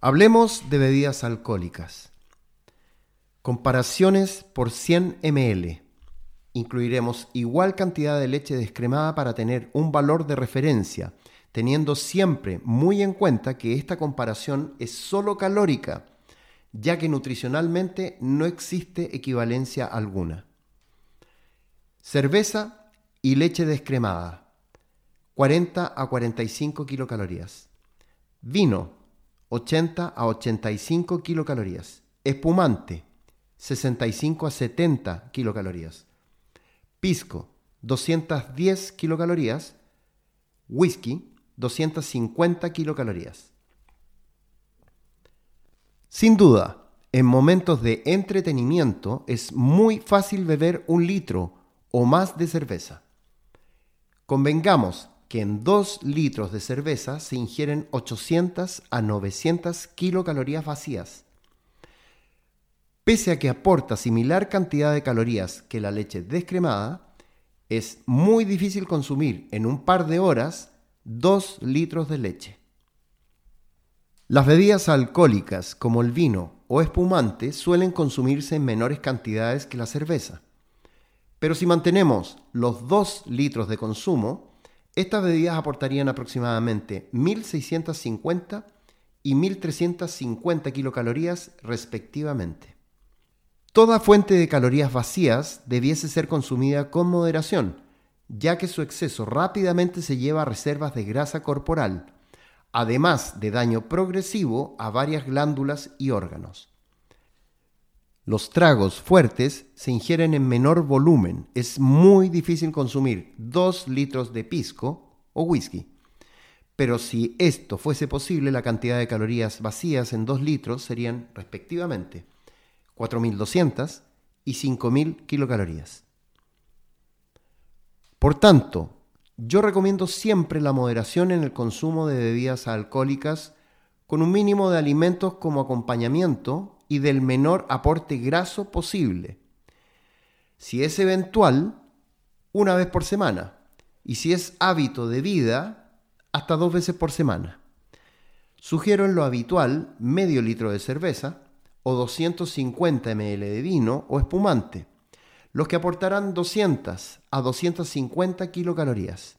Hablemos de bebidas alcohólicas. Comparaciones por 100 ml. Incluiremos igual cantidad de leche descremada para tener un valor de referencia, teniendo siempre muy en cuenta que esta comparación es solo calórica, ya que nutricionalmente no existe equivalencia alguna. Cerveza y leche descremada, 40 a 45 kilocalorías. Vino, 80 a 85 kilocalorías. Espumante, 65 a 70 kilocalorías. Pisco, 210 kilocalorías. Whisky, 250 kilocalorías. Sin duda, en momentos de entretenimiento es muy fácil beber un litro o más de cerveza. Convengamos que en 2 litros de cerveza se ingieren 800 a 900 kilocalorías vacías. Pese a que aporta similar cantidad de calorías que la leche descremada, es muy difícil consumir en un par de horas 2 litros de leche. Las bebidas alcohólicas como el vino o espumante suelen consumirse en menores cantidades que la cerveza. Pero si mantenemos los 2 litros de consumo, estas bebidas aportarían aproximadamente 1.650 y 1.350 kilocalorías respectivamente. Toda fuente de calorías vacías debiese ser consumida con moderación, ya que su exceso rápidamente se lleva a reservas de grasa corporal, además de daño progresivo a varias glándulas y órganos. Los tragos fuertes se ingieren en menor volumen. Es muy difícil consumir 2 litros de pisco o whisky. Pero si esto fuese posible, la cantidad de calorías vacías en 2 litros serían respectivamente 4.200 y 5.000 kilocalorías. Por tanto, yo recomiendo siempre la moderación en el consumo de bebidas alcohólicas con un mínimo de alimentos como acompañamiento y del menor aporte graso posible. Si es eventual, una vez por semana. Y si es hábito de vida, hasta dos veces por semana. Sugiero en lo habitual medio litro de cerveza o 250 ml de vino o espumante, los que aportarán 200 a 250 kilocalorías,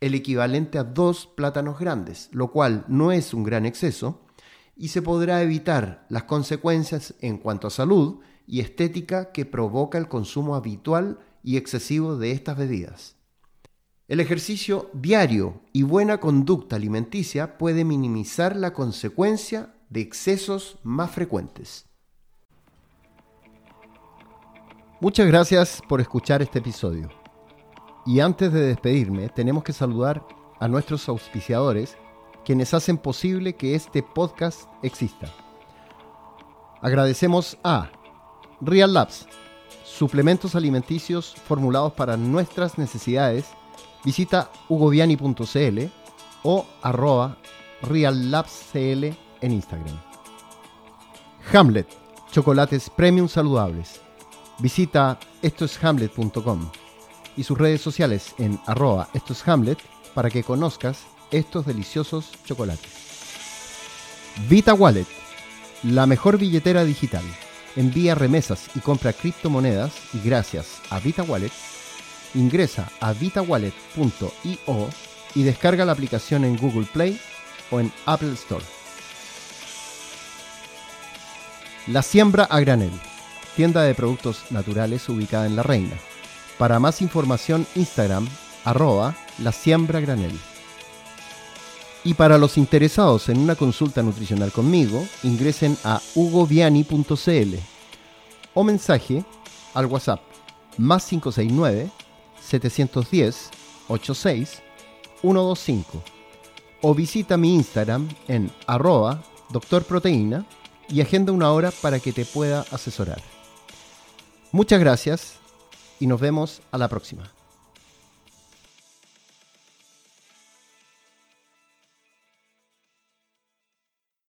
el equivalente a dos plátanos grandes, lo cual no es un gran exceso, y se podrá evitar las consecuencias en cuanto a salud y estética que provoca el consumo habitual y excesivo de estas bebidas. El ejercicio diario y buena conducta alimenticia puede minimizar la consecuencia de excesos más frecuentes. Muchas gracias por escuchar este episodio. Y antes de despedirme, tenemos que saludar a nuestros auspiciadores quienes hacen posible que este podcast exista. Agradecemos a Real Labs, suplementos alimenticios formulados para nuestras necesidades. Visita hugoviani.cl o arroba reallabscl en Instagram. Hamlet, chocolates premium saludables. Visita estoeshamlet.com y sus redes sociales en arroba estoeshamlet para que conozcas estos deliciosos chocolates. Vita Wallet, la mejor billetera digital. Envía remesas y compra criptomonedas y gracias a Vita Wallet, ingresa a vitawallet.io y descarga la aplicación en Google Play o en Apple Store. La Siembra a Granel, tienda de productos naturales ubicada en La Reina. Para más información, Instagram, arroba la siembra granel. Y para los interesados en una consulta nutricional conmigo, ingresen a hugoviani.cl o mensaje al WhatsApp más 569 710 86 125 o visita mi Instagram en arroba doctorproteína y agenda una hora para que te pueda asesorar. Muchas gracias y nos vemos a la próxima.